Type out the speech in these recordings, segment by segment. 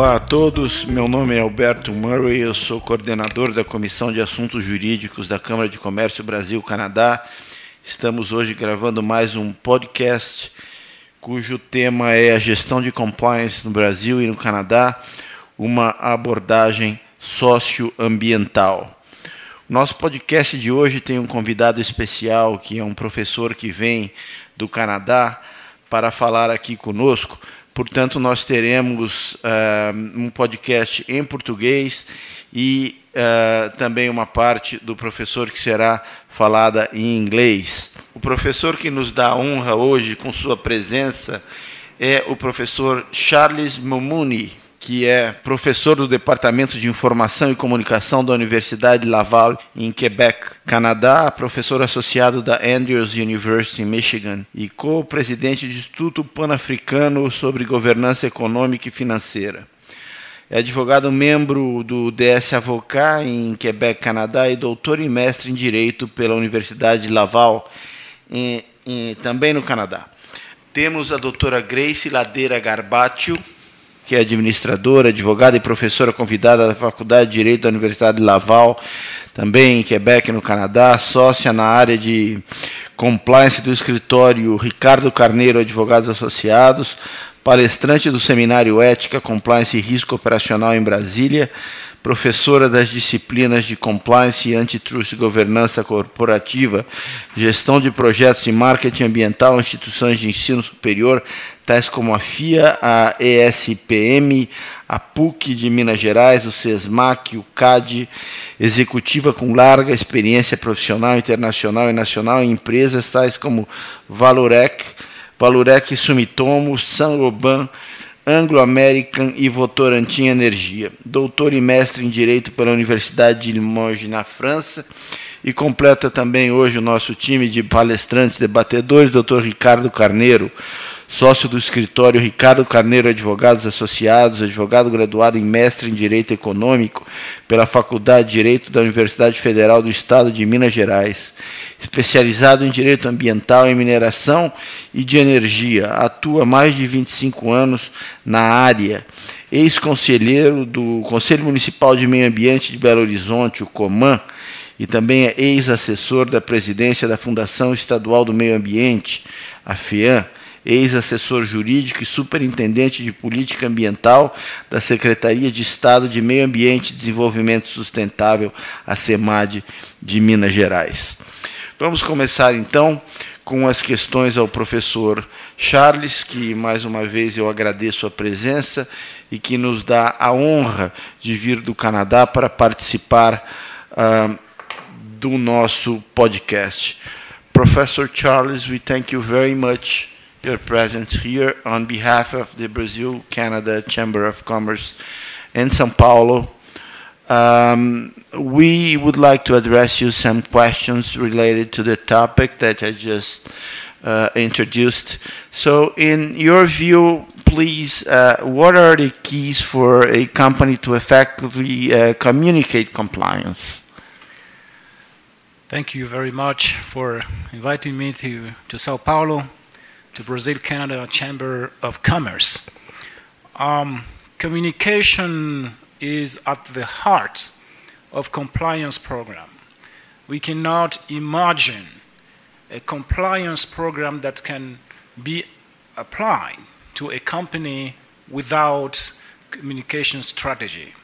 Olá a todos, meu nome é Alberto Murray, eu sou coordenador da Comissão de Assuntos Jurídicos da Câmara de Comércio Brasil-Canadá. Estamos hoje gravando mais um podcast cujo tema é a gestão de compliance no Brasil e no Canadá, uma abordagem socioambiental. Nosso podcast de hoje tem um convidado especial, que é um professor que vem do Canadá para falar aqui conosco. Portanto, nós teremos uh, um podcast em português e uh, também uma parte do professor que será falada em inglês. O professor que nos dá honra hoje com sua presença é o professor Charles Momuni que é professor do Departamento de Informação e Comunicação da Universidade Laval, em Quebec, Canadá, professor associado da Andrews University, Michigan, e co-presidente do Instituto Pan-Africano sobre Governança Econômica e Financeira. É advogado membro do DS Avocat em Quebec, Canadá, e doutor e mestre em Direito pela Universidade Laval, em, em, também no Canadá. Temos a doutora Grace Ladeira Garbaccio, que é administradora, advogada e professora convidada da Faculdade de Direito da Universidade de Laval, também em Quebec, no Canadá, sócia na área de compliance do escritório Ricardo Carneiro Advogados Associados, palestrante do Seminário Ética, Compliance e Risco Operacional em Brasília, professora das disciplinas de Compliance e Antitrust Governança Corporativa, Gestão de Projetos e Marketing Ambiental, instituições de ensino superior, tais como a FIA, a ESPM, a PUC de Minas Gerais, o SESMAC, o CAD, executiva com larga experiência profissional, internacional e nacional em empresas tais como Valorec, Valorec Sumitomo, Saint-Gobain, Anglo-American e Votorantim Energia. Doutor e mestre em Direito pela Universidade de Limoges, na França. E completa também hoje o nosso time de palestrantes, debatedores, doutor Ricardo Carneiro, sócio do escritório Ricardo Carneiro Advogados Associados, advogado graduado em mestre em Direito Econômico pela Faculdade de Direito da Universidade Federal do Estado de Minas Gerais especializado em direito ambiental e mineração e de energia. Atua mais de 25 anos na área. Ex-conselheiro do Conselho Municipal de Meio Ambiente de Belo Horizonte, o COMAN, e também é ex-assessor da presidência da Fundação Estadual do Meio Ambiente, a FEAM, ex-assessor jurídico e superintendente de política ambiental da Secretaria de Estado de Meio Ambiente e Desenvolvimento Sustentável, a SEMAD de Minas Gerais. Vamos começar então com as questões ao professor Charles, que mais uma vez eu agradeço a presença e que nos dá a honra de vir do Canadá para participar uh, do nosso podcast. Professor Charles, we thank you very much your presence here on behalf of the Brazil Canada Chamber of Commerce in São Paulo. Um, we would like to address you some questions related to the topic that I just uh, introduced. So, in your view, please, uh, what are the keys for a company to effectively uh, communicate compliance? Thank you very much for inviting me to, to Sao Paulo, to Brazil Canada Chamber of Commerce. Um, communication is at the heart of compliance program. We cannot imagine a compliance program that can be applied to a company without communication strategy.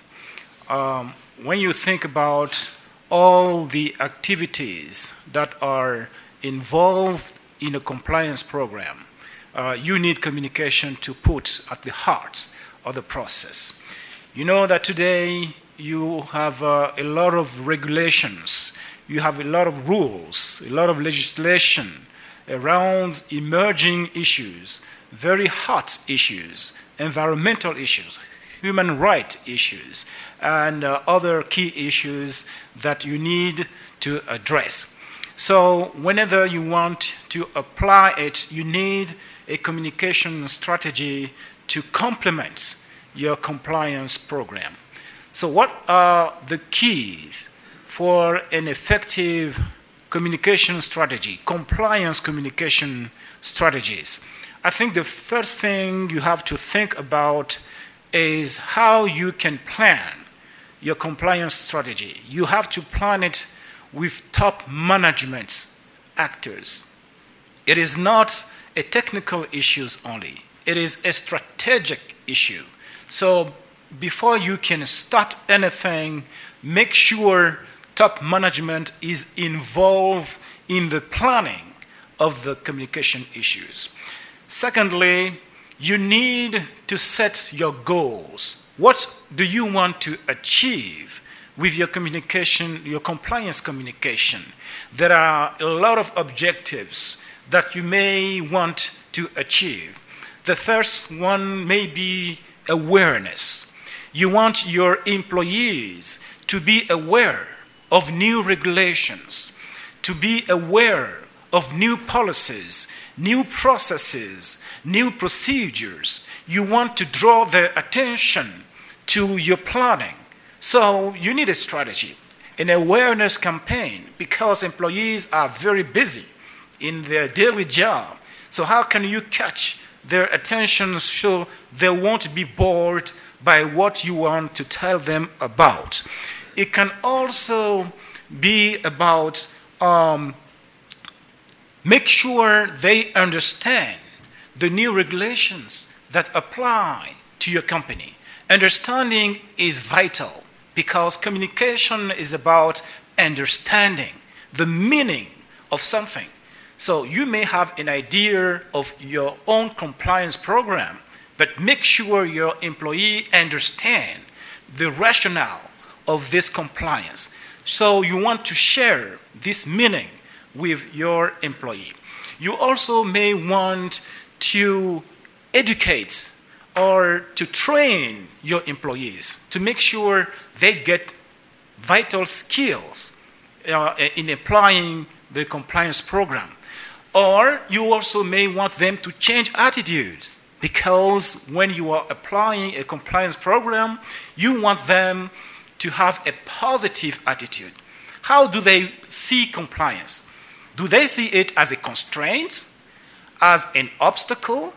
Um, when you think about all the activities that are involved in a compliance program, uh, you need communication to put at the heart of the process. You know that today you have uh, a lot of regulations, you have a lot of rules, a lot of legislation around emerging issues, very hot issues, environmental issues, human rights issues, and uh, other key issues that you need to address. So, whenever you want to apply it, you need a communication strategy to complement your compliance program. So, what are the keys for an effective communication strategy, compliance communication strategies? I think the first thing you have to think about is how you can plan your compliance strategy. You have to plan it with top management actors. It is not a technical issue only. It is a strategic issue. So before you can start anything, make sure top management is involved in the planning of the communication issues. Secondly, you need to set your goals. What do you want to achieve with your communication, your compliance communication? There are a lot of objectives that you may want to achieve. The first one may be awareness. You want your employees to be aware of new regulations, to be aware of new policies, new processes, new procedures. You want to draw their attention to your planning. So you need a strategy, an awareness campaign, because employees are very busy in their daily job. So, how can you catch their attention so they won't be bored by what you want to tell them about? It can also be about um, make sure they understand the new regulations that apply to your company. Understanding is vital because communication is about understanding the meaning of something. So you may have an idea of your own compliance program, but make sure your employee understand the rationale of this compliance. So you want to share this meaning with your employee. You also may want to educate or to train your employees to make sure they get vital skills uh, in applying the compliance program. Or you also may want them to change attitudes because when you are applying a compliance program, you want them to have a positive attitude. How do they see compliance? Do they see it as a constraint, as an obstacle,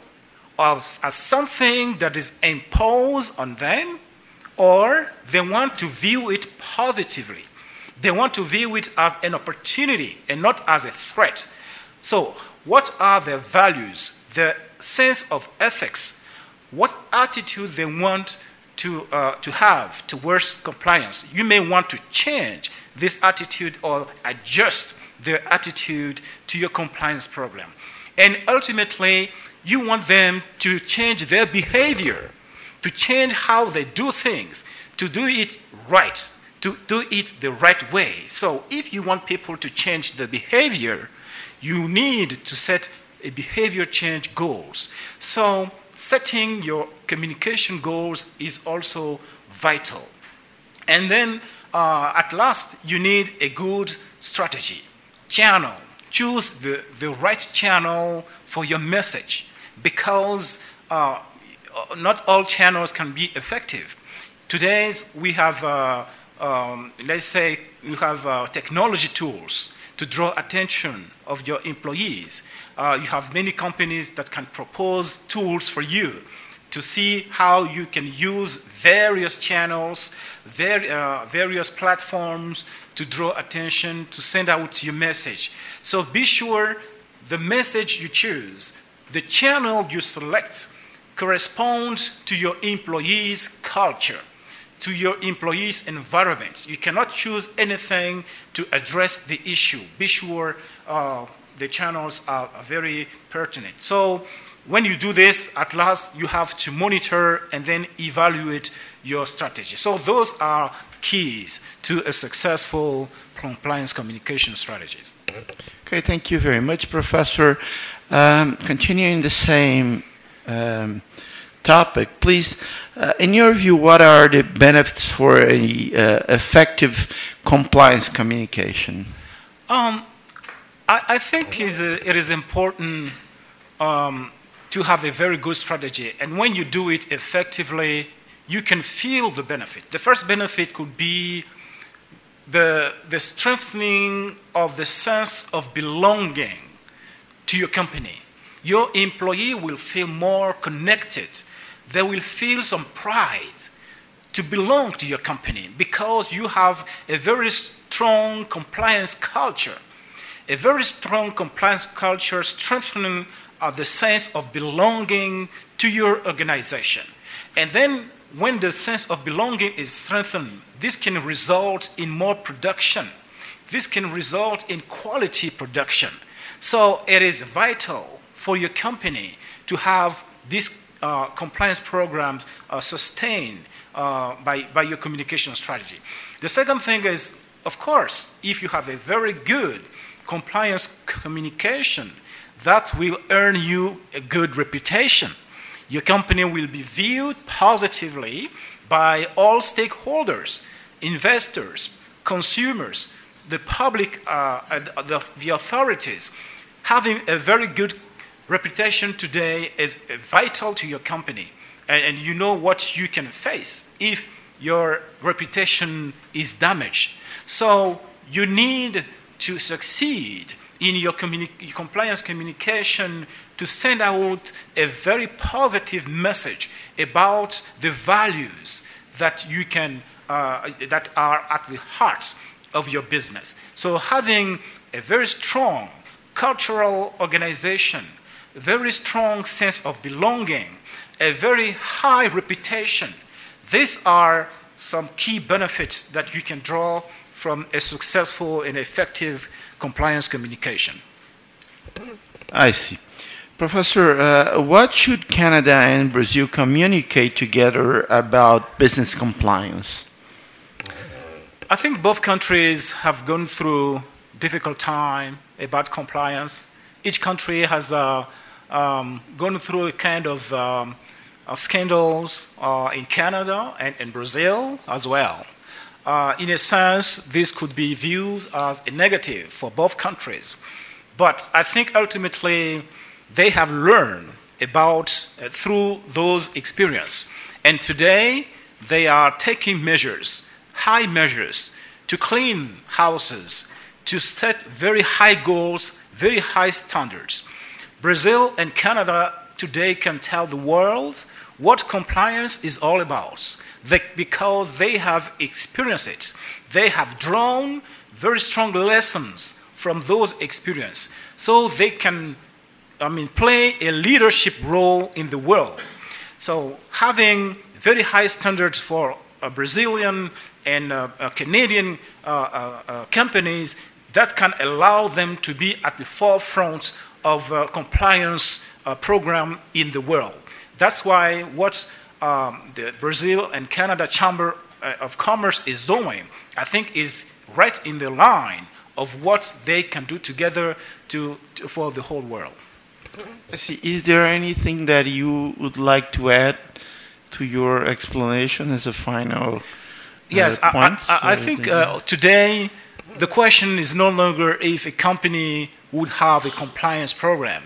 as, as something that is imposed on them? Or they want to view it positively? They want to view it as an opportunity and not as a threat. So, what are their values, their sense of ethics? What attitude they want to, uh, to have towards compliance? You may want to change this attitude or adjust their attitude to your compliance program. And ultimately, you want them to change their behavior, to change how they do things, to do it right, to do it the right way. So, if you want people to change the behavior, you need to set a behavior change goals. So, setting your communication goals is also vital. And then, uh, at last, you need a good strategy, channel. Choose the, the right channel for your message because uh, not all channels can be effective. Today, we have, uh, um, let's say, you have uh, technology tools to draw attention of your employees. Uh, you have many companies that can propose tools for you to see how you can use various channels, ver- uh, various platforms to draw attention, to send out your message. So be sure the message you choose, the channel you select, corresponds to your employees' culture to your employees' environment. You cannot choose anything to address the issue. Be sure uh, the channels are, are very pertinent. So when you do this, at last you have to monitor and then evaluate your strategy. So those are keys to a successful compliance communication strategies. Okay, thank you very much, Professor. Um, continuing the same um, topic, please, uh, in your view, what are the benefits for a uh, effective compliance communication? Um, I, I, think is it is important um, to have a very good strategy, and when you do it effectively, you can feel the benefit. The first benefit could be the, the strengthening of the sense of belonging to your company. Your employee will feel more connected they will feel some pride to belong to your company because you have a very strong compliance culture. A very strong compliance culture strengthening uh, the sense of belonging to your organization. And then, when the sense of belonging is strengthened, this can result in more production. This can result in quality production. So, it is vital for your company to have these uh, compliance programs uh, sustained uh, by, by your communication strategy. The second thing is, of course, if you have a very good compliance communication, that will earn you a good reputation. Your company will be viewed positively by all stakeholders, investors, consumers, the public, uh, the, the authorities. Having a very good reputation today is vital to your company. And, and you know what you can face if your reputation is damaged. So you need to succeed in your communi- compliance communication to send out a very positive message about the values that you can uh, that are at the heart of your business. So having a very strong cultural organization, very strong sense of belonging, a very high reputation. These are some key benefits that you can draw from a successful and effective compliance communication. I see. Professor, uh, what should Canada and Brazil communicate together about business compliance? I think both countries have gone through difficult time about compliance. Each country has uh, um, gone through a kind of um, uh, scandals uh, in Canada and in Brazil as well. In a sense, this could be viewed as a negative for both countries. But I think ultimately they have learned about uh, through those experiences. And today they are taking measures, high measures, to clean houses, to set very high goals, very high standards. Brazil and Canada today can tell the world what compliance is all about they, because they have experienced it. They have drawn very strong lessons from those experiences so they can I mean, play a leadership role in the world. So having very high standards for Brazilian and uh, uh, Canadian uh, uh, companies that can allow them to be at the forefront of compliance program in the world. That's why what um, the Brazil and Canada Chamber of Commerce is doing, I think, is right in the line of what they can do together to, to for the whole world. I see. Is there anything that you would like to add to your explanation as a final? Uh, yes, I, I, I, think uh, today the question is no longer if a company would have a compliance program.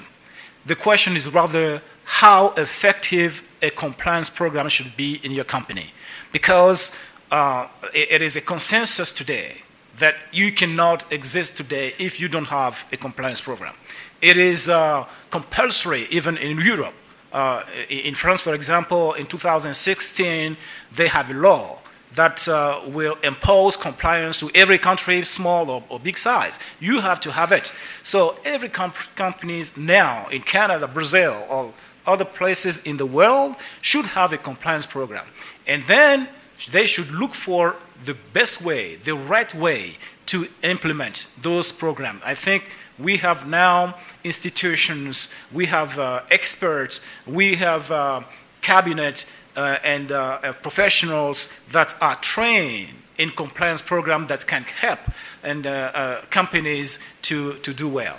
The question is rather how effective a compliance program should be in your company. Because uh, it, it is a consensus today that you cannot exist today if you don't have a compliance program. It is uh, compulsory even in Europe. Uh, in France, for example, in 2016, they have a law that uh, will impose compliance to every country, small or, or, big size. You have to have it. So every comp- companies now in Canada, Brazil, or other places in the world should have a compliance program. And then they should look for the best way, the right way to implement those programs. I think we have now institutions, we have uh, experts, we have uh, cabinet uh, and uh, uh, professionals that are trained in compliance programs that can help and uh, companies to, to do well.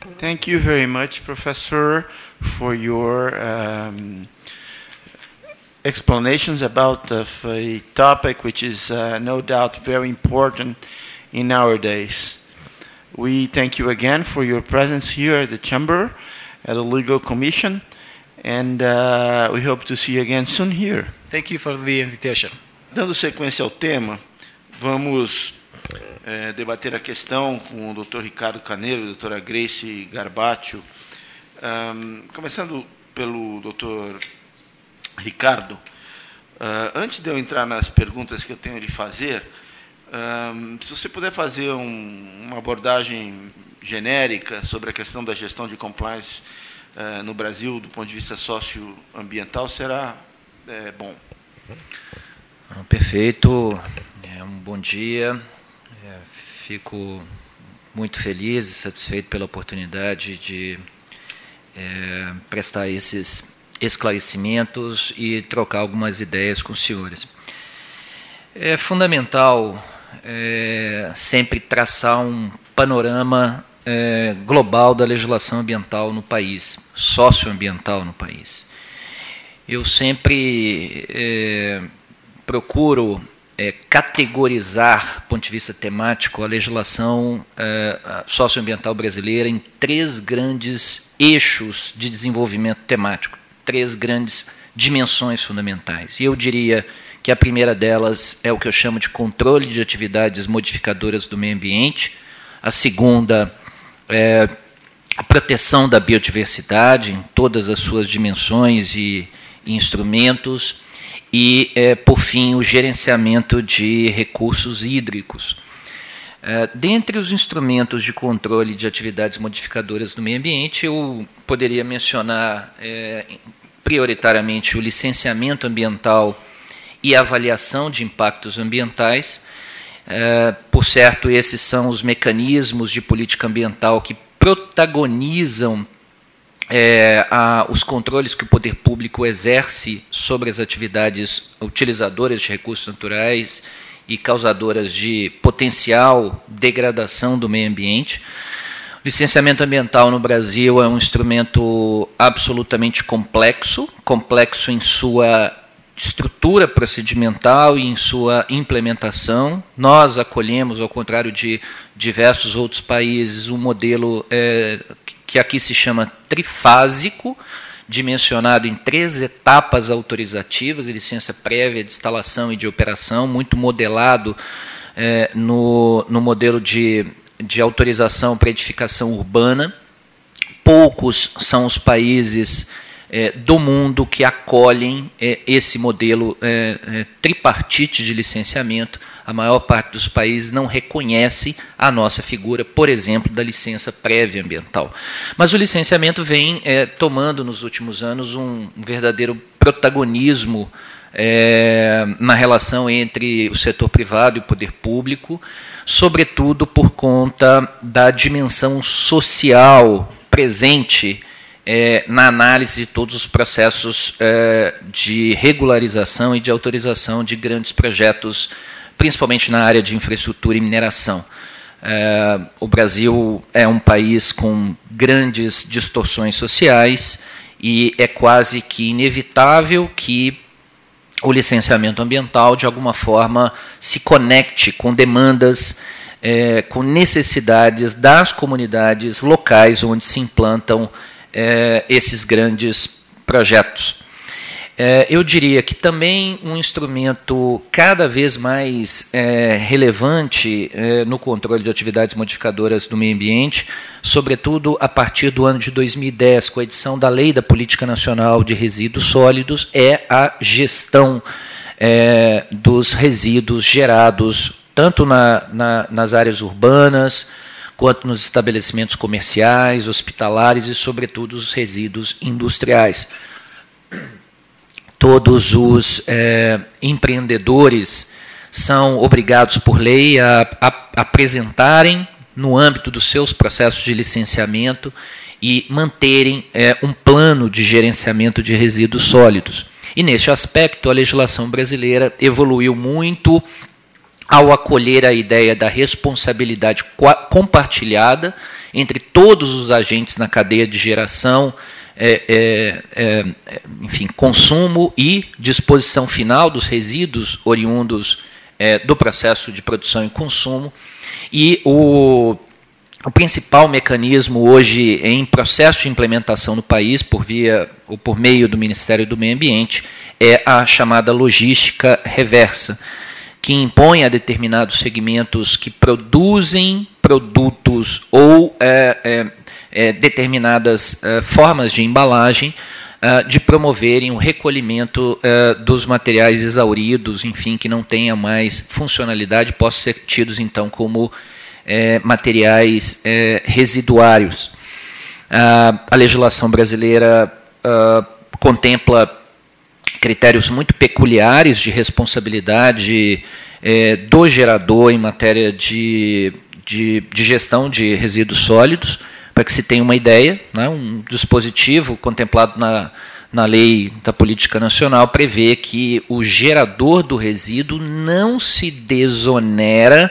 Thank you very much, Professor, for your um, explanations about a topic which is no doubt very important in our days. We thank you again for your presence here at the Chamber, at the Legal Commission, and uh, we hope to see you again soon here. Thank you for the invitation. Dando sequência ao tema, vamos é, debater a questão com o Dr. Ricardo Caneiro a doutora Grace Garbatio. Um, começando pelo Dr. Ricardo, uh, antes de eu entrar nas perguntas que eu tenho de fazer, uh, se você puder fazer um, uma abordagem genérica sobre a questão da gestão de compliance uh, no Brasil, do ponto de vista socioambiental, será é, bom. Perfeito. É um bom dia. É, fico muito feliz e satisfeito pela oportunidade de é, prestar esses esclarecimentos e trocar algumas ideias com os senhores. É fundamental é, sempre traçar um panorama é, global da legislação ambiental no país, socioambiental no país. Eu sempre é, procuro é, categorizar, do ponto de vista temático, a legislação é, socioambiental brasileira em três grandes eixos de desenvolvimento temático, três grandes dimensões fundamentais. E eu diria que a primeira delas é o que eu chamo de controle de atividades modificadoras do meio ambiente, a segunda é a proteção da biodiversidade em todas as suas dimensões e, instrumentos, e, é, por fim, o gerenciamento de recursos hídricos. É, dentre os instrumentos de controle de atividades modificadoras do meio ambiente, eu poderia mencionar é, prioritariamente o licenciamento ambiental e avaliação de impactos ambientais. É, por certo, esses são os mecanismos de política ambiental que protagonizam é, a, os controles que o poder público exerce sobre as atividades utilizadoras de recursos naturais e causadoras de potencial degradação do meio ambiente. O licenciamento ambiental no Brasil é um instrumento absolutamente complexo, complexo em sua estrutura procedimental e em sua implementação. Nós acolhemos, ao contrário de diversos outros países, um modelo é, que aqui se chama trifásico, dimensionado em três etapas autorizativas, licença prévia, de instalação e de operação, muito modelado é, no, no modelo de, de autorização para edificação urbana. Poucos são os países é, do mundo que acolhem é, esse modelo é, é, tripartite de licenciamento. A maior parte dos países não reconhece a nossa figura, por exemplo, da licença prévia ambiental. Mas o licenciamento vem é, tomando nos últimos anos um, um verdadeiro protagonismo é, na relação entre o setor privado e o poder público, sobretudo por conta da dimensão social presente é, na análise de todos os processos é, de regularização e de autorização de grandes projetos, principalmente na área de infraestrutura e mineração. É, o Brasil é um país com grandes distorções sociais e é quase que inevitável que o licenciamento ambiental, de alguma forma, se conecte com demandas, é, com necessidades das comunidades locais onde se implantam é, esses grandes projetos. É, eu diria que também um instrumento cada vez mais é, relevante é, no controle de atividades modificadoras do meio ambiente, sobretudo a partir do ano de 2010, com a edição da Lei da Política Nacional de Resíduos Sólidos, é a gestão é, dos resíduos gerados tanto na, na, nas áreas urbanas, quanto nos estabelecimentos comerciais, hospitalares e, sobretudo, os resíduos industriais. Todos os é, empreendedores são obrigados por lei a, a apresentarem, no âmbito dos seus processos de licenciamento, e manterem é, um plano de gerenciamento de resíduos sólidos. E, neste aspecto, a legislação brasileira evoluiu muito ao acolher a ideia da responsabilidade compartilhada entre todos os agentes na cadeia de geração, é, é, é, enfim, consumo e disposição final dos resíduos oriundos é, do processo de produção e consumo. E o, o principal mecanismo hoje em processo de implementação no país, por via ou por meio do Ministério do Meio Ambiente, é a chamada logística reversa que impõe a determinados segmentos que produzem produtos ou é, é, é, determinadas é, formas de embalagem uh, de promoverem o recolhimento dos materiais exauridos, enfim, que não tenha mais funcionalidade, possam ser tidos então como materiais residuários. A legislação brasileira contempla critérios muito peculiares de responsabilidade eh, do gerador em matéria de, de, de gestão de resíduos sólidos para que se tenha uma ideia, né, um dispositivo contemplado na, na lei da política nacional prevê que o gerador do resíduo não se desonera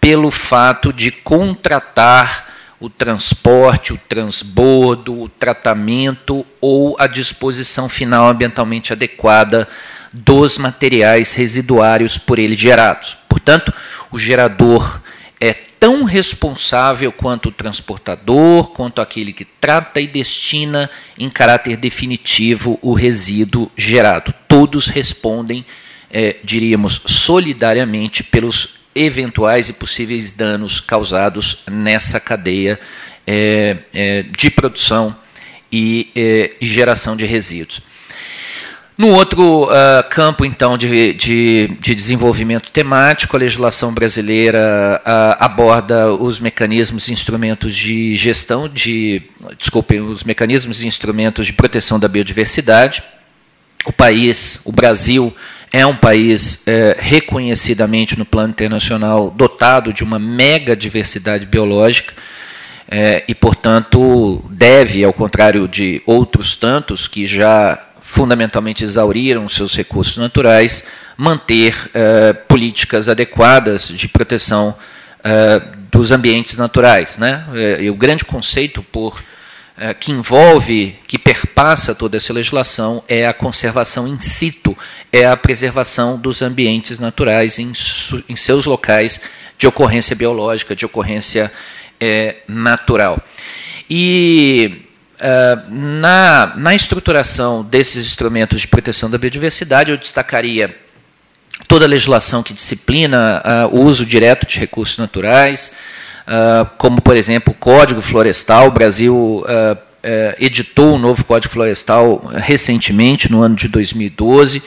pelo fato de contratar o transporte, o transbordo, o tratamento ou a disposição final ambientalmente adequada dos materiais residuários por ele gerados. Portanto, o gerador é tão responsável quanto o transportador, quanto aquele que trata e destina em caráter definitivo o resíduo gerado. Todos respondem, é, diríamos, solidariamente pelos eventuais e possíveis danos causados nessa cadeia é, é, de produção e, é, geração de resíduos. No outro uh, campo, então, de, de, de, desenvolvimento temático, a legislação brasileira uh, aborda os mecanismos e instrumentos de gestão de, desculpem, os mecanismos e instrumentos de proteção da biodiversidade. O país, o Brasil, é um país é, reconhecidamente no plano internacional dotado de uma mega diversidade biológica é, e, portanto, deve, ao contrário de outros tantos que já fundamentalmente exauriram seus recursos naturais, manter uh, políticas adequadas de proteção uh, dos ambientes naturais. Né? Eh, e o grande conceito por que envolve, que perpassa toda essa legislação, é a conservação in situ, é a preservação dos ambientes naturais em, em seus locais de ocorrência biológica, de ocorrência é, natural. E Uh, na, na estruturação desses instrumentos de proteção da biodiversidade, eu destacaria toda a legislação que disciplina uh, o uso direto de recursos naturais, como, por exemplo, o Código Florestal. O Brasil editou um novo Código Florestal recentemente, no ano de 2012,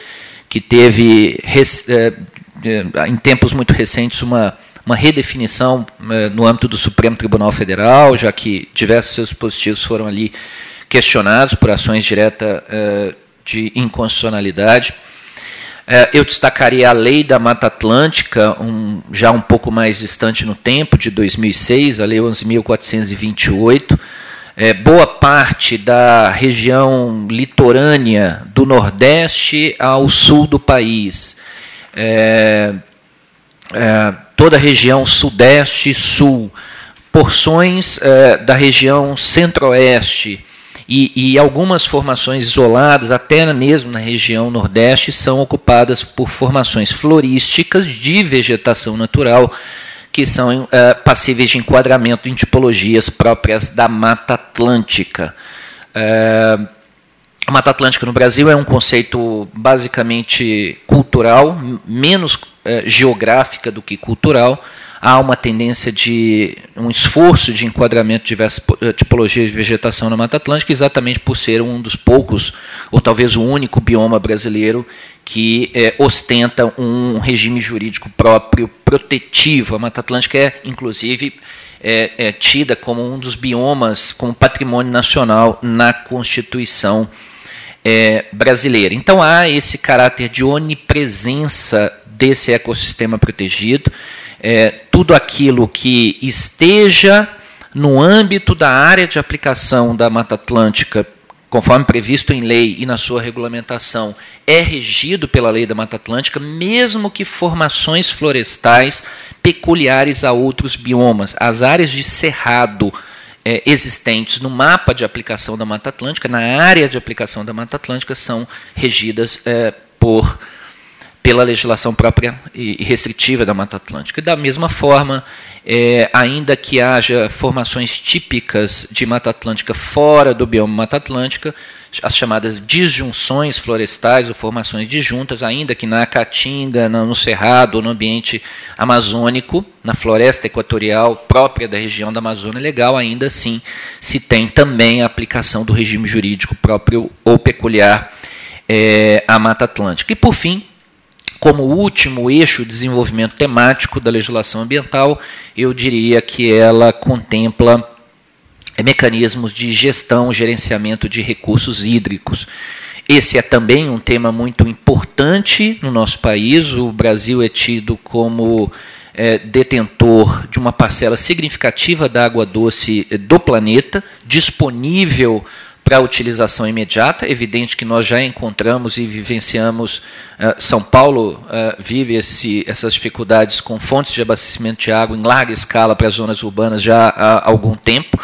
que teve, em tempos muito recentes, uma uma redefinição eh, no âmbito do Supremo Tribunal Federal, já que diversos seus dispositivos foram ali questionados por ações diretas eh, de inconstitucionalidade. Eh, eu destacaria a Lei da Mata Atlântica, um, já um pouco mais distante no tempo, de 2006, a Lei 11.428. É, boa parte da região litorânea do Nordeste ao sul do país. É, é, toda a região sudeste e sul, porções é, da região centro-oeste e, e, algumas formações isoladas, até mesmo na região nordeste, são ocupadas por formações florísticas de vegetação natural que são é, passíveis de enquadramento em tipologias próprias da Mata Atlântica. É, a Mata Atlântica no Brasil é um conceito basicamente cultural, menos eh, geográfica do que cultural. Há uma tendência de um esforço de enquadramento de diversas eh, tipologias de vegetação na Mata Atlântica, exatamente por ser um dos poucos, ou talvez o único bioma brasileiro que eh, ostenta um regime jurídico próprio protetivo. A Mata Atlântica é, inclusive, é, é tida como um dos biomas, como patrimônio nacional na Constituição é, brasileira. Então há esse caráter de onipresença desse ecossistema protegido, é, tudo aquilo que esteja no âmbito da área de aplicação da Mata Atlântica, conforme previsto em lei e na sua regulamentação, é regido pela lei da Mata Atlântica, mesmo que formações florestais peculiares a outros biomas. As áreas de cerrado é, existentes no mapa de aplicação da Mata Atlântica, na área de aplicação da Mata Atlântica, são regidas é, por pela legislação própria e restritiva da Mata Atlântica. E da mesma forma, é, ainda que haja formações típicas de Mata Atlântica fora do bioma Mata Atlântica, as chamadas disjunções florestais ou formações disjuntas, ainda que na Caatinga, no Cerrado no ambiente amazônico, na floresta equatorial própria da região da Amazônia Legal, ainda assim se tem também a aplicação do regime jurídico próprio ou peculiar é, à Mata Atlântica. E, por fim, como último eixo de desenvolvimento temático da legislação ambiental, eu diria que ela contempla mecanismos de gestão, gerenciamento de recursos hídricos. Esse é também um tema muito importante no nosso país. O Brasil é tido como é, detentor de uma parcela significativa da água doce do planeta, disponível para utilização imediata. Evidente que nós já encontramos e vivenciamos, uh, São Paulo uh, vive esse, essas dificuldades com fontes de abastecimento de água em larga escala para as zonas urbanas já há algum tempo.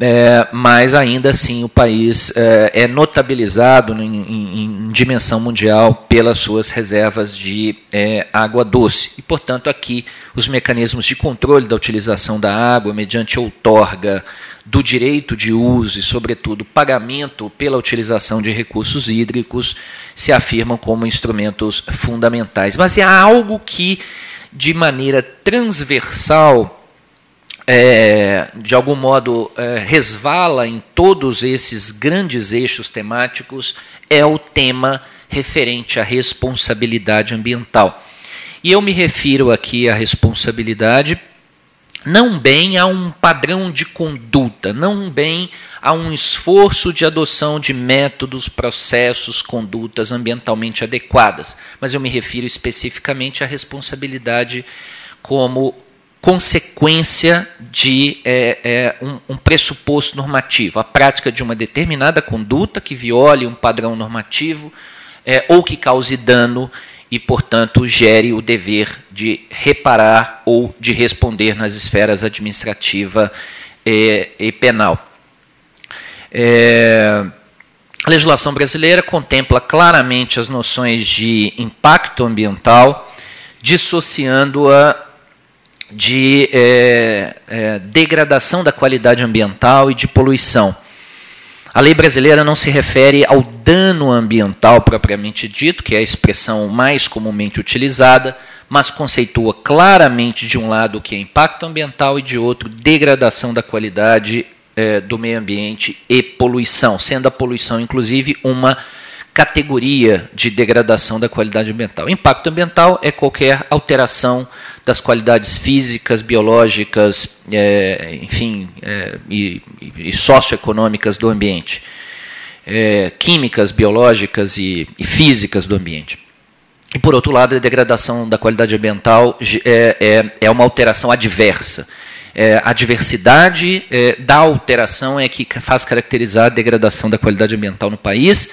É, mas ainda assim o país é, é notabilizado em, em, em, dimensão mundial pelas suas reservas de é, água doce. E, portanto, aqui os mecanismos de controle da utilização da água mediante outorga, do direito de uso e, sobretudo, pagamento pela utilização de recursos hídricos se afirmam como instrumentos fundamentais. Mas é algo que, de maneira transversal, é, de algum modo é, resvala em todos esses grandes eixos temáticos, é o tema referente à responsabilidade ambiental. E eu me refiro aqui à responsabilidade não bem a um padrão de conduta, não bem a um esforço de adoção de métodos, processos, condutas ambientalmente adequadas, mas eu me refiro especificamente à responsabilidade como consequência de é, é, um, um, pressuposto normativo, a prática de uma determinada conduta que viole um padrão normativo é, ou que cause dano e, portanto, gere o dever de reparar ou de responder nas esferas administrativa e, e penal. É, a legislação brasileira contempla claramente as noções de impacto ambiental, dissociando-a de é, é, degradação da qualidade ambiental e de poluição. A lei brasileira não se refere ao dano ambiental propriamente dito, que é a expressão mais comumente utilizada, mas conceitua claramente, de um lado, o que é impacto ambiental e, de outro, degradação da qualidade eh, do meio ambiente e poluição, sendo a poluição, inclusive, uma categoria de degradação da qualidade ambiental. Impacto ambiental é qualquer alteração das qualidades físicas, biológicas, é, enfim, é, e, e, socioeconômicas do ambiente, é, químicas, biológicas e, e, físicas do ambiente. E, por outro lado, a degradação da qualidade ambiental é, é, é uma alteração adversa. É, a diversidade da alteração é que faz caracterizar a degradação da qualidade ambiental no país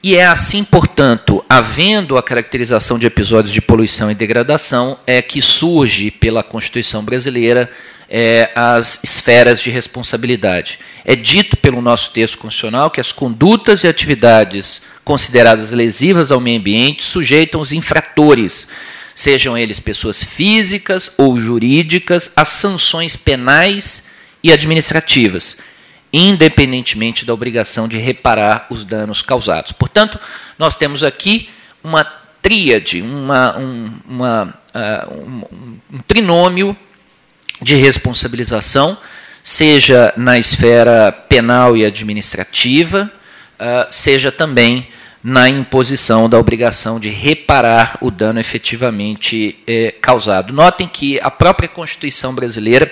e é assim, portanto, havendo a caracterização de episódios de poluição e degradação, é que surge pela Constituição brasileira é, as esferas de responsabilidade. É dito pelo nosso texto constitucional que as condutas e atividades consideradas lesivas ao meio ambiente sujeitam os infratores, sejam eles pessoas físicas ou jurídicas, a sanções penais e administrativas independentemente da obrigação de reparar os danos causados. Portanto, nós temos aqui uma tríade, uma, um, uma, uh, um, um trinômio de responsabilização, seja na esfera penal e administrativa, uh, seja também na imposição da obrigação de reparar o dano efetivamente eh, causado. Notem que a própria Constituição brasileira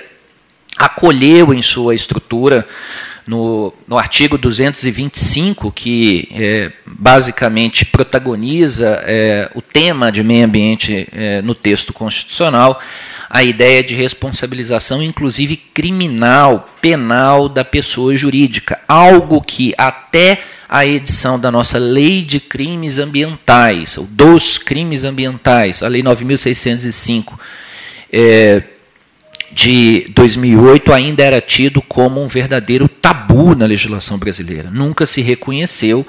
acolheu em sua estrutura no, no artigo 225, que é, basicamente protagoniza é, o tema de meio ambiente é, no texto constitucional, a ideia de responsabilização, inclusive criminal, penal da pessoa jurídica, algo que até a edição da nossa Lei de Crimes Ambientais, ou dos Crimes Ambientais, a Lei 9.605, é, de 2008 ainda era tido como um verdadeiro tabu na legislação brasileira. Nunca se reconheceu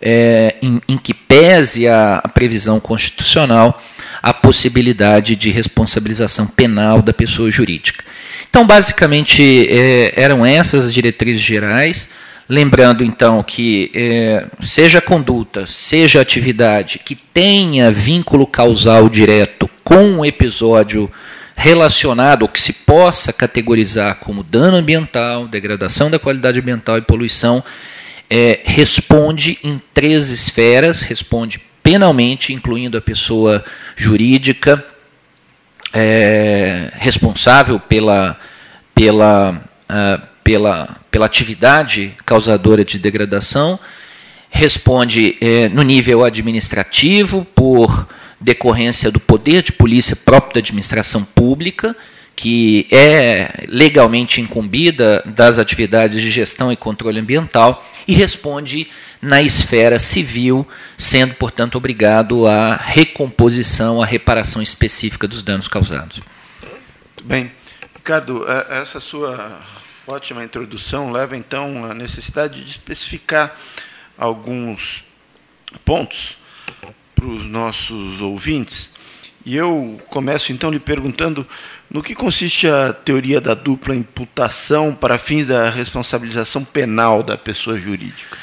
é, em, em, que pese a, a previsão constitucional a possibilidade de responsabilização penal da pessoa jurídica. Então, basicamente, é, eram essas as diretrizes gerais. Lembrando, então, que é, seja conduta, seja atividade que tenha vínculo causal direto com o episódio relacionado, ou que se possa categorizar como dano ambiental, degradação da qualidade ambiental e poluição, é, responde em três esferas, responde penalmente, incluindo a pessoa jurídica é, responsável pela, pela, uh, pela, pela atividade causadora de degradação, responde é, no nível administrativo por decorrência do poder de polícia próprio da administração pública, que é legalmente incumbida das atividades de gestão e controle ambiental, e responde na esfera civil, sendo, portanto, obrigado à recomposição, à reparação específica dos danos causados. Muito bem. Ricardo, essa sua ótima introdução leva, então, à necessidade de especificar alguns pontos para os nossos ouvintes. E eu começo, então, lhe perguntando no que consiste a teoria da dupla imputação para fins da responsabilização penal da pessoa jurídica.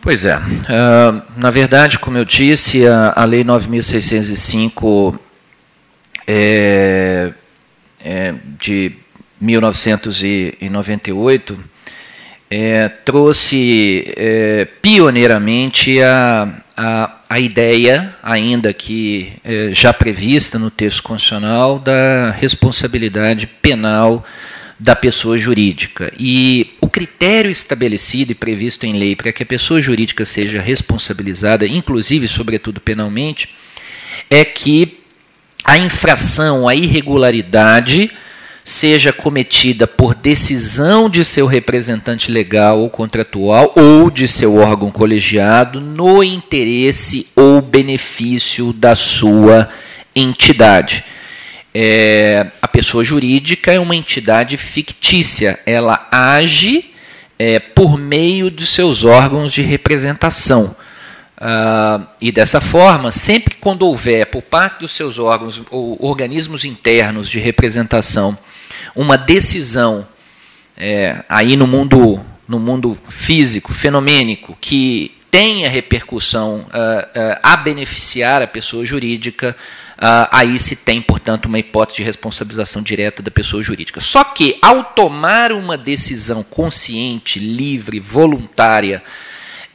Pois é. Uh, na verdade, como eu disse, a, a Lei 9.605 é, é, de 1998 é, trouxe é, pioneiramente a, a, a, ideia, ainda que é, já prevista no texto constitucional, da responsabilidade penal da pessoa jurídica. E o critério estabelecido e previsto em lei para que a pessoa jurídica seja responsabilizada, inclusive, sobretudo penalmente, é que a infração, a irregularidade seja cometida por decisão de seu representante legal ou contratual ou de seu órgão colegiado no interesse ou benefício da sua entidade é, a pessoa jurídica é uma entidade fictícia, ela age é, por meio de seus órgãos de representação. Ah, e dessa forma, sempre quando houver por parte dos seus órgãos ou organismos internos de representação uma decisão é, aí no mundo no mundo físico, fenomênico, que tenha repercussão ah, ah, a beneficiar a pessoa jurídica, Uh, aí se tem, portanto, uma hipótese de responsabilização direta da pessoa jurídica. Só que, ao tomar uma decisão consciente, livre, voluntária,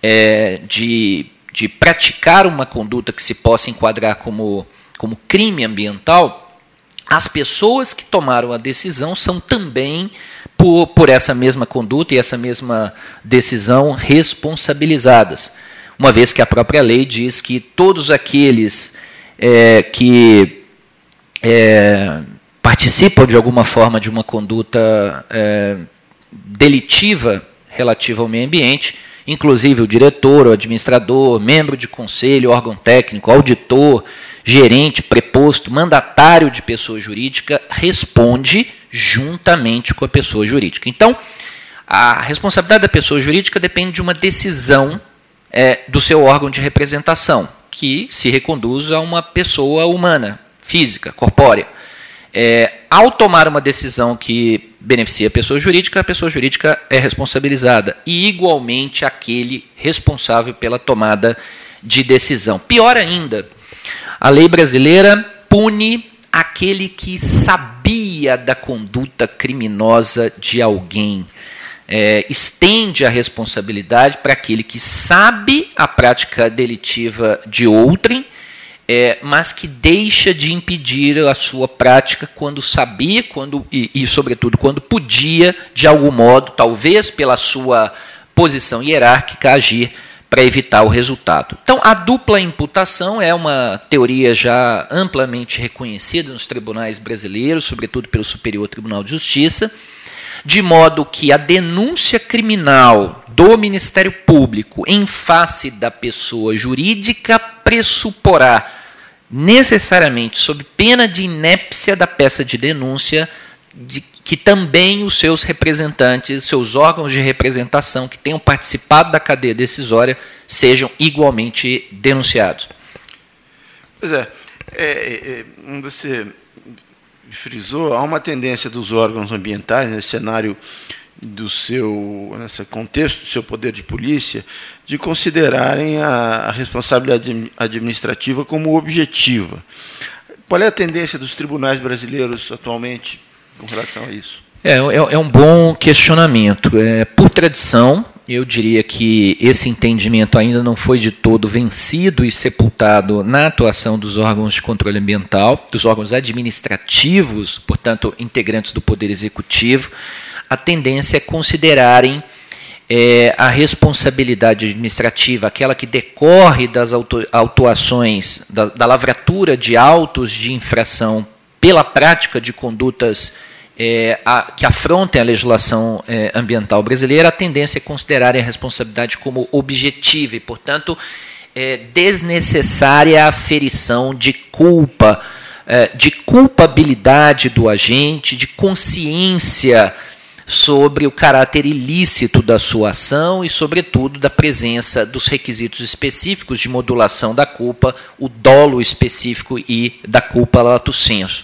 é, de, de praticar uma conduta que se possa enquadrar como, como crime ambiental, as pessoas que tomaram a decisão são também, por, por essa mesma conduta e essa mesma decisão, responsabilizadas. Uma vez que a própria lei diz que todos aqueles é, que é, participam de alguma forma de uma conduta é, delitiva relativa ao meio ambiente, inclusive o diretor, o administrador, membro de conselho, órgão técnico, auditor, gerente, preposto, mandatário de pessoa jurídica, responde juntamente com a pessoa jurídica. Então, a responsabilidade da pessoa jurídica depende de uma decisão é, do seu órgão de representação que se reconduz a uma pessoa humana, física, corpórea. É, ao tomar uma decisão que beneficia a pessoa jurídica, a pessoa jurídica é responsabilizada. E, igualmente, aquele responsável pela tomada de decisão. Pior ainda, a lei brasileira pune aquele que sabia da conduta criminosa de alguém. É, estende a responsabilidade para aquele que sabe a prática delitiva de outrem, é, mas que deixa de impedir a sua prática quando sabia quando, e, e, sobretudo, quando podia, de algum modo, talvez pela sua posição hierárquica, agir para evitar o resultado. Então, a dupla imputação é uma teoria já amplamente reconhecida nos tribunais brasileiros, sobretudo pelo Superior Tribunal de Justiça de modo que a denúncia criminal do Ministério Público em face da pessoa jurídica pressuporá necessariamente, sob pena de inépcia da peça de denúncia, de que também os seus representantes, seus órgãos de representação que tenham participado da cadeia decisória sejam igualmente denunciados. Pois é, é, é, você frisou, há uma tendência dos órgãos ambientais nesse cenário do seu nesse contexto do seu poder de polícia de considerarem a, a responsabilidade administrativa como objetiva. Qual é a tendência dos tribunais brasileiros atualmente com relação a isso? É, é, é um bom questionamento. É, por tradição, eu diria que esse entendimento ainda não foi de todo vencido e sepultado na atuação dos órgãos de controle ambiental, dos órgãos administrativos, portanto, integrantes do Poder Executivo. A tendência é considerarem é, a responsabilidade administrativa, aquela que decorre das autuações, da, da lavratura de autos de infração pela prática de condutas é, a, que afrontem a legislação é, ambiental brasileira, a tendência é considerar a responsabilidade como objetiva e, portanto, é, desnecessária a aferição de culpa, é, de culpabilidade do agente, de consciência sobre o caráter ilícito da sua ação e, sobretudo, da presença dos requisitos específicos de modulação da culpa, o dolo específico e da culpa lato sensu.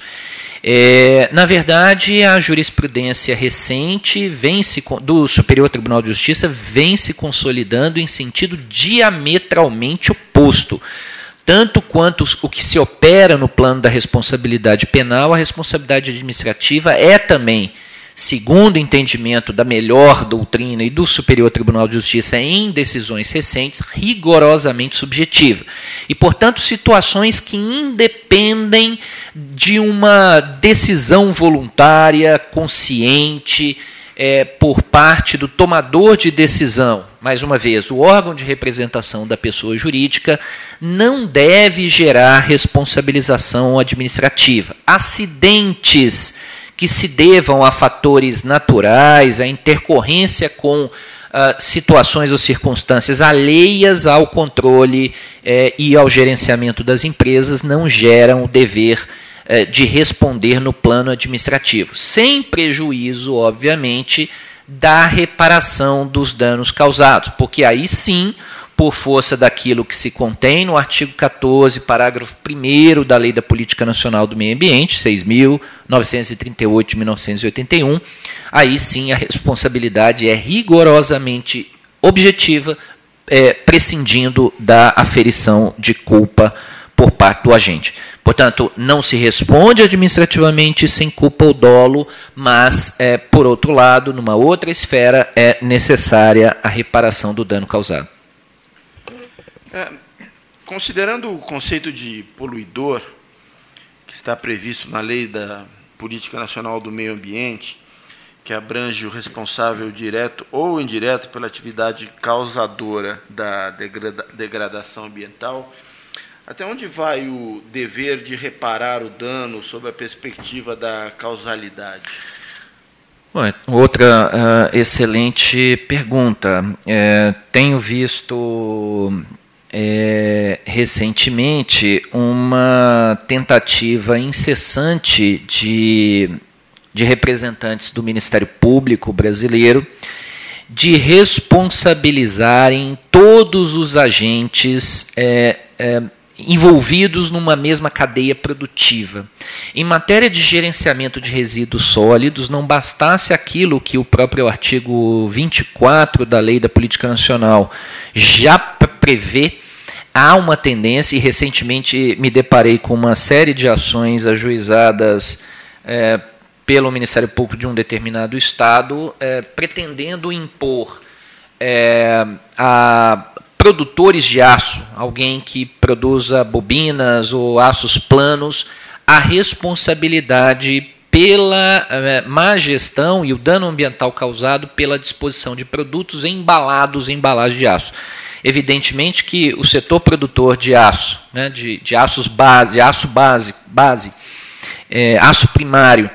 É, na verdade, a jurisprudência recente vem se, do Superior Tribunal de Justiça vem se consolidando em sentido diametralmente oposto. Tanto quanto o que se opera no plano da responsabilidade penal, a responsabilidade administrativa é também segundo entendimento da melhor doutrina e do Superior Tribunal de Justiça em decisões recentes, rigorosamente subjetiva. E, portanto, situações que independem de uma decisão voluntária, consciente, é, por parte do tomador de decisão, mais uma vez, o órgão de representação da pessoa jurídica não deve gerar responsabilização administrativa. Acidentes que se devam a fatores naturais, a intercorrência com uh, situações ou circunstâncias alheias ao controle eh, e ao gerenciamento das empresas, não geram o dever eh, de responder no plano administrativo, sem prejuízo, obviamente, da reparação dos danos causados, porque aí sim por força daquilo que se contém no artigo 14, parágrafo 1 da Lei da Política Nacional do Meio Ambiente, 6.938 de 1981, aí sim a responsabilidade é rigorosamente objetiva, é, prescindindo da aferição de culpa por parte do agente. Portanto, não se responde administrativamente sem culpa ou dolo, mas, é, por outro lado, numa outra esfera, é necessária a reparação do dano causado. É, considerando o conceito de poluidor, que está previsto na Lei da Política Nacional do Meio Ambiente, que abrange o responsável direto ou indireto pela atividade causadora da degrada degradação ambiental, até onde vai o dever de reparar o dano sob a perspectiva da causalidade? Outra uh, excelente pergunta. É, tenho visto é, recentemente uma tentativa incessante de, de representantes do Ministério Público brasileiro de responsabilizarem todos os agentes é, é, envolvidos numa mesma cadeia produtiva. Em matéria de gerenciamento de resíduos sólidos, não bastasse aquilo que o próprio artigo 24 da Lei da Política Nacional já prevê, há uma tendência, e recentemente me deparei com uma série de ações ajuizadas é, pelo Ministério Público de um determinado Estado, é, pretendendo impor é, a produtores de aço, alguém que produza bobinas ou aços planos, a responsabilidade pela é, má gestão e o dano ambiental causado pela disposição de produtos embalados em embalagem de aço. Evidentemente que o setor produtor de aço, né, de, de aços base, de aço base, base é, aço primário,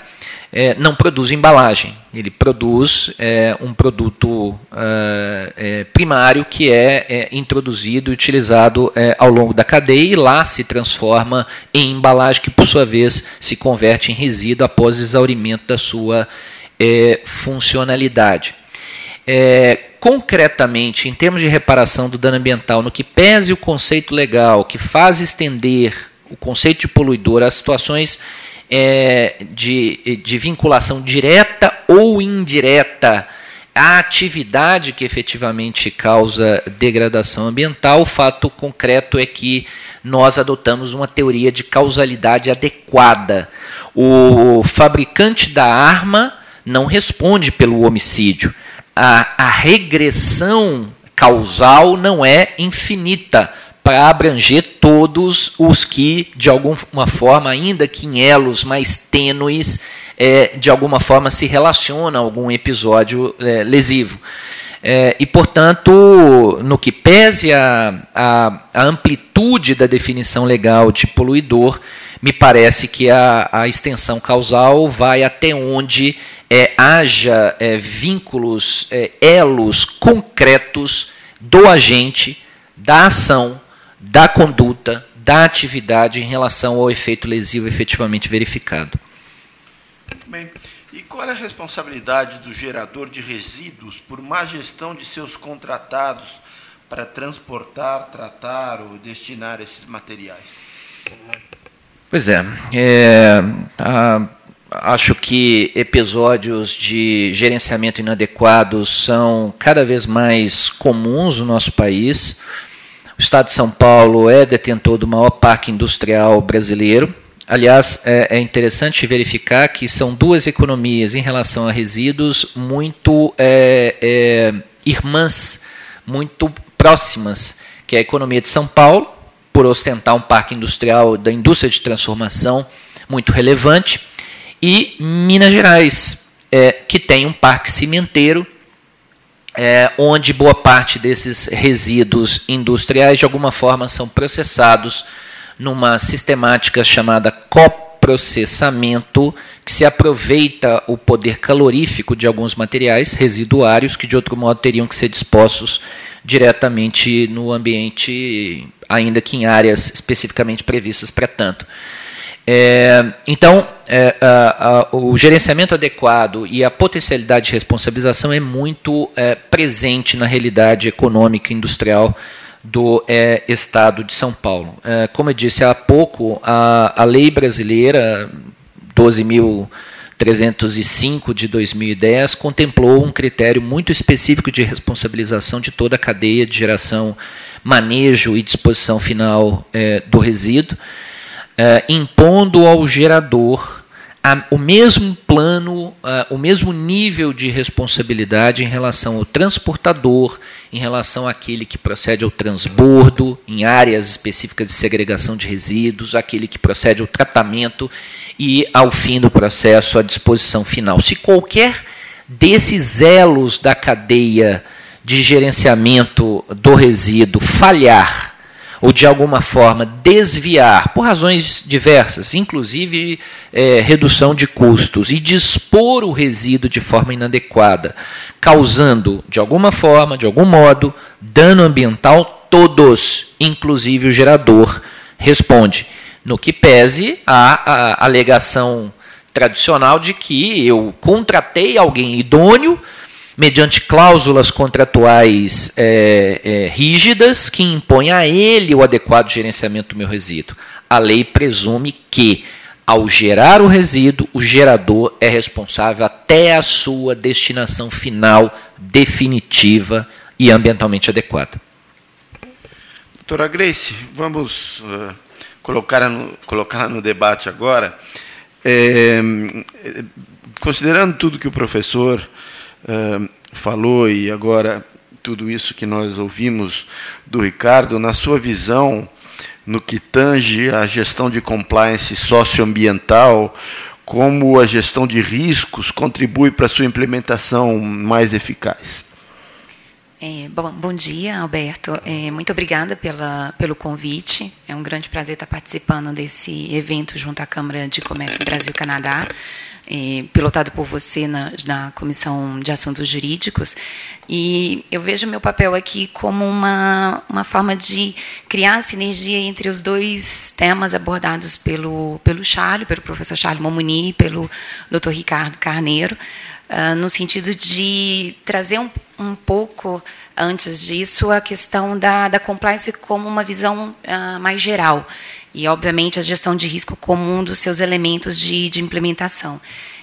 é, não produz embalagem. Ele produz é, um produto é, é primário que é, é, introduzido e utilizado ao longo da cadeia e lá se transforma em embalagem que, por sua vez, se converte em resíduo após exaurimento da sua funcionalidade. É, concretamente, em termos de reparação do dano ambiental, no que pese o conceito legal, que faz estender o conceito de poluidor às situações é, de, de vinculação direta ou indireta à atividade que efetivamente causa degradação ambiental, o fato concreto é que nós adotamos uma teoria de causalidade adequada. O fabricante da arma não responde pelo homicídio. A, a regressão causal não é infinita para abranger todos os que, de alguma forma, ainda que em elos mais tênues, é, de alguma forma se relacionam a algum episódio é, lesivo. É, e, portanto, no que pese a, a, a, amplitude da definição legal de poluidor, me parece que a, a extensão causal vai até onde é, haja é, vínculos, é, elos concretos do agente, da ação, da conduta, da atividade em relação ao efeito lesivo efetivamente verificado. Bem. E qual é a responsabilidade do gerador de resíduos por má gestão de seus contratados para transportar, tratar ou destinar esses materiais? Pois é, é a, acho que episódios de gerenciamento inadequado são cada vez mais comuns no nosso país. O Estado de São Paulo é detentor do maior parque industrial brasileiro Aliás, é, é, interessante verificar que são duas economias em relação a resíduos muito é, é, irmãs, muito próximas, que é a economia de São Paulo, por ostentar um parque industrial da indústria de transformação muito relevante, e Minas Gerais, é, que tem um parque cimenteiro, é, onde boa parte desses resíduos industriais, de alguma forma, são processados numa sistemática chamada coprocessamento, que se aproveita o poder calorífico de alguns materiais residuários que de outro modo teriam que ser dispostos diretamente no ambiente, ainda que em áreas especificamente previstas para tanto. É, então, é, a, a, o gerenciamento adequado e a potencialidade de responsabilização é muito é, presente na realidade econômica e industrial do é, Estado de São Paulo. É, como eu disse há pouco, a, a lei brasileira 12.305 de 2010 contemplou um critério muito específico de responsabilização de toda a cadeia de geração, manejo e disposição final é, do resíduo, é, impondo ao gerador a, o mesmo plano, o mesmo nível de responsabilidade em relação ao transportador, em relação àquele que procede ao transbordo, em áreas específicas de segregação de resíduos, aquele que procede ao tratamento e, ao fim do processo, à disposição final. Se qualquer desses elos da cadeia de gerenciamento do resíduo falhar, ou de alguma forma desviar, por razões diversas, inclusive é, redução de custos, e dispor o resíduo de forma inadequada, causando, de alguma forma, de algum modo, dano ambiental, todos, inclusive o gerador, responde. No que pese a, a alegação tradicional de que eu contratei alguém idôneo mediante cláusulas contratuais é, é, rígidas que impõem a ele o adequado gerenciamento do meu resíduo. A lei presume que, ao gerar o resíduo, o gerador é responsável até a sua destinação final, definitiva e ambientalmente adequada. Doutora Grace, vamos uh, colocar no, colocar no debate agora. É, considerando tudo que o professor falou e agora tudo isso que nós ouvimos do Ricardo, na sua visão, no que tange a gestão de compliance socioambiental, como a gestão de riscos contribui para a sua implementação mais eficaz? É, bom, bom dia, Alberto. É, muito obrigada pela, pelo convite. É um grande prazer estar participando desse evento junto à Câmara de Comércio Brasil-Canadá é, pilotado por você na, na Comissão de Assuntos Jurídicos. E eu vejo meu papel aqui como uma, uma forma de criar sinergia entre os dois temas abordados pelo, pelo Charles, pelo professor Charles Momuni pelo Dr. Ricardo Carneiro, uh, no sentido de trazer um, um pouco antes disso a questão da, da compliance como uma visão uh, mais geral e, obviamente, a gestão de risco como um dos seus elementos de, de implementação.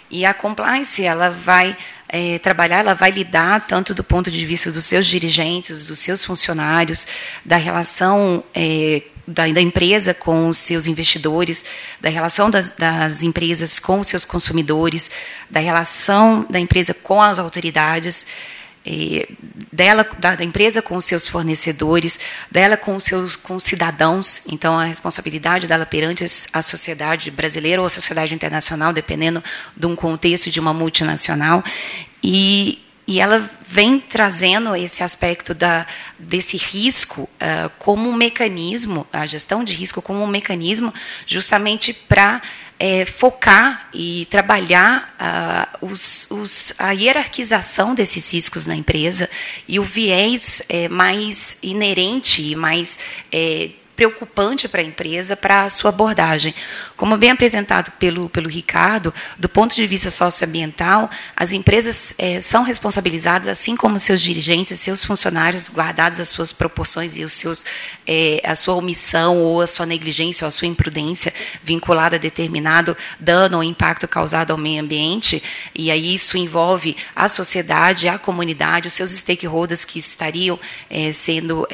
E a compliance ela vai é, trabalhar, ela vai lidar tanto do ponto de vista dos seus dirigentes, dos seus funcionários, da relação é, da, da, empresa com os seus investidores, da relação das, das, empresas com os seus consumidores, da relação da empresa com as autoridades dela da, empresa com os seus fornecedores, dela com os seus com os cidadãos. Então a responsabilidade dela perante a sociedade brasileira ou a sociedade internacional, dependendo de um contexto de uma multinacional, e e ela vem trazendo esse aspecto da, desse risco uh, como um mecanismo, a gestão de risco como um mecanismo, justamente para é, focar e trabalhar uh, os, os, a hierarquização desses riscos na empresa e o viés é, mais inerente e mais é, preocupante para a empresa, para a sua abordagem. Como bem apresentado pelo, pelo Ricardo, do ponto de vista socioambiental, as empresas é, são responsabilizadas, assim como seus dirigentes, seus funcionários, guardados as suas proporções e os seus, é, a sua omissão ou a sua negligência ou a sua imprudência vinculada a determinado dano ou impacto causado ao meio ambiente, e aí isso envolve a sociedade, a comunidade, os seus stakeholders que estariam é, sendo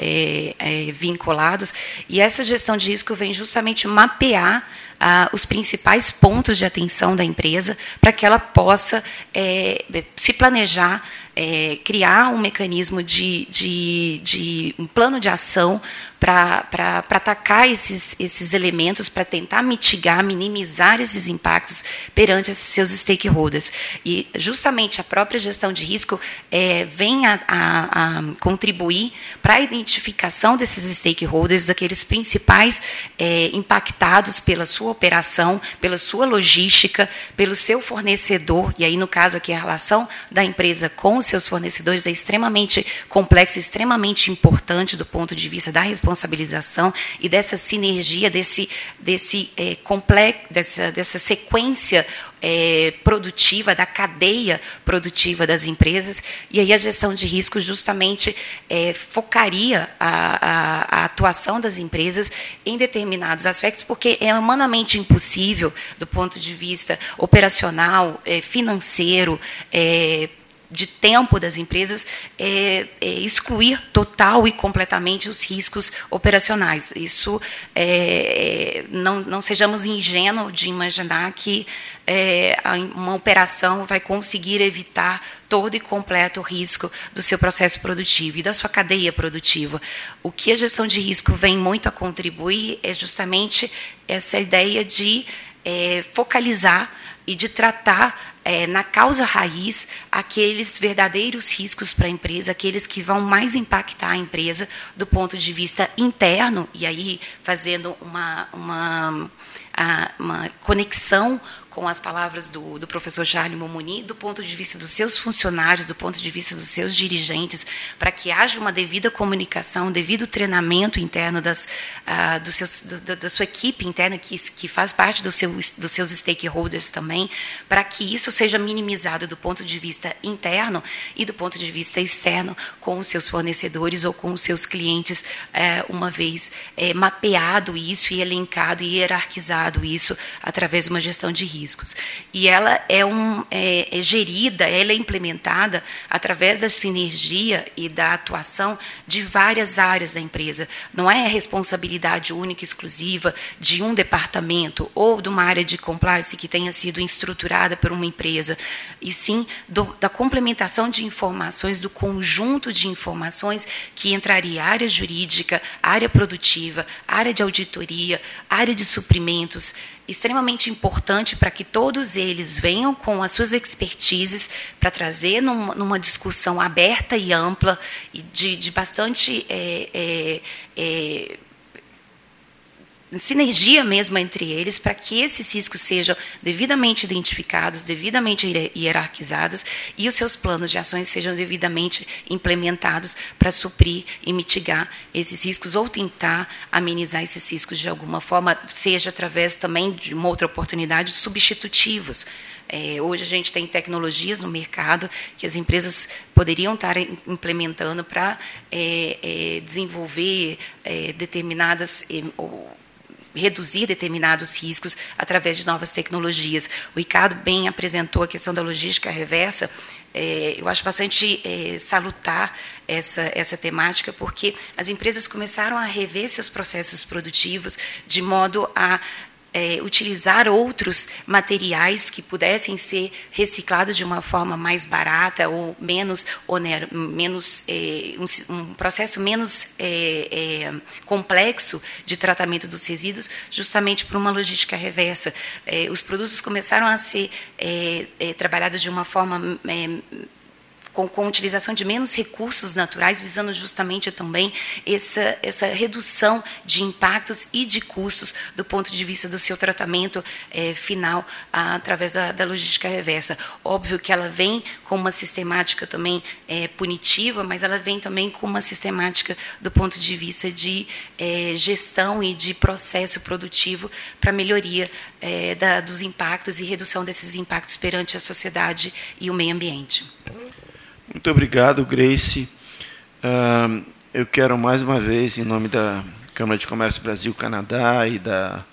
vinculados, e e essa gestão de risco vem justamente mapear ah, os principais pontos de atenção da empresa para que ela possa é, se planejar é, criar um mecanismo de, de, de, um plano de ação para atacar esses, esses elementos, para tentar mitigar, minimizar esses impactos perante esses seus stakeholders. E justamente a própria gestão de risco é, vem a, a, a contribuir para a identificação desses stakeholders, daqueles principais é, impactados pela sua operação, pela sua logística, pelo seu fornecedor, e aí no caso aqui a relação da empresa com os seus fornecedores é extremamente complexa, extremamente importante do ponto de vista da responsabilização e dessa sinergia, desse, desse é, complexo, dessa, dessa sequência é, produtiva, da cadeia produtiva das empresas, e aí a gestão de risco justamente é, focaria a, a, a, atuação das empresas em determinados aspectos, porque é humanamente impossível, do ponto de vista operacional, é, financeiro, é, de tempo das empresas é, é, excluir total e completamente os riscos operacionais. Isso é, é não, não sejamos ingênuos de imaginar que é, uma operação vai conseguir evitar todo e completo risco do seu processo produtivo e da sua cadeia produtiva. O que a gestão de risco vem muito a contribuir é justamente essa ideia de é, focalizar e de tratar é, na causa raiz aqueles verdadeiros riscos para a empresa, aqueles que vão mais impactar a empresa do ponto de vista interno, e aí fazendo uma, uma, uma conexão com as palavras do, do professor Charles Momoni, do ponto de vista dos seus funcionários, do ponto de vista dos seus dirigentes, para que haja uma devida comunicação, um devido treinamento interno das, uh, dos seus, do, da sua equipe interna, que, que faz parte do seu, dos seus stakeholders também, para que isso seja minimizado do ponto de vista interno e do ponto de vista externo com os seus fornecedores ou com os seus clientes, uh, uma vez uh, mapeado isso e elencado e hierarquizado isso através de uma gestão de risco riscos. E ela é, um, é, é gerida, ela é implementada através da sinergia e da atuação de várias áreas da empresa. Não é a responsabilidade única e exclusiva de um departamento ou de uma área de compliance que tenha sido estruturada por uma empresa, e sim do, da complementação de informações, do conjunto de informações que entraria área jurídica, área produtiva, área de auditoria, área de suprimentos, extremamente importante para que todos eles venham com as suas expertises para trazer numa, numa, discussão aberta e ampla e de, de bastante é, é, é, sinergia mesmo entre eles para que esses riscos sejam devidamente identificados, devidamente hierarquizados e os seus planos de ações sejam devidamente implementados para suprir e mitigar esses riscos ou tentar amenizar esses riscos de alguma forma, seja através também de uma outra oportunidade substitutivos. É, hoje a gente tem tecnologias no mercado que as empresas poderiam estar implementando para é, é, desenvolver é, determinadas ou, reduzir determinados riscos através de novas tecnologias. O Ricardo bem apresentou a questão da logística reversa. É, eu acho bastante é, salutar essa, essa temática, porque as empresas começaram a rever seus processos produtivos de modo a é, utilizar outros materiais que pudessem ser reciclados de uma forma mais barata ou menos onero, menos é, um, um, processo menos é, é, complexo de tratamento dos resíduos, justamente por uma logística reversa. É, os produtos começaram a ser é, trabalhados de uma forma com, com utilização de menos recursos naturais, visando justamente também essa, essa redução de impactos e de custos do ponto de vista do seu tratamento é, final através da, da, logística reversa. Óbvio que ela vem com uma sistemática também é, punitiva, mas ela vem também com uma sistemática do ponto de vista de é, gestão e de processo produtivo para melhoria da, dos impactos e redução desses impactos perante a sociedade e o meio ambiente. Muito obrigado, Grace. Uh, eu quero mais uma vez, em nome da Câmara de Comércio Brasil-Canadá e da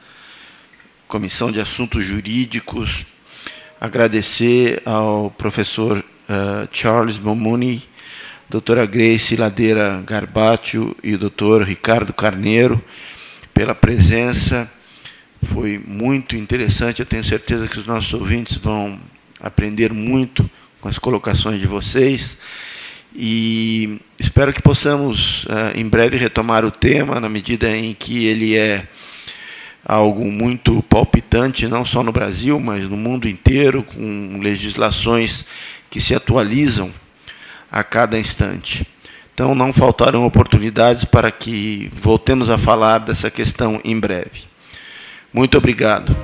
Comissão de Assuntos Jurídicos, agradecer ao professor uh, Charles Momuni, doutora Grace Ladeira Garbatio e o doutor Ricardo Carneiro pela presença. Foi muito interessante. Eu tenho certeza que os nossos ouvintes vão aprender muito com as colocações de vocês. E espero que possamos uh, em breve retomar o tema, na medida em que ele é algo muito palpitante, não só no Brasil, mas no mundo inteiro, com legislações que se atualizam a cada instante. Então, não faltarão oportunidades para que voltemos a falar dessa questão em breve. Muito obrigado.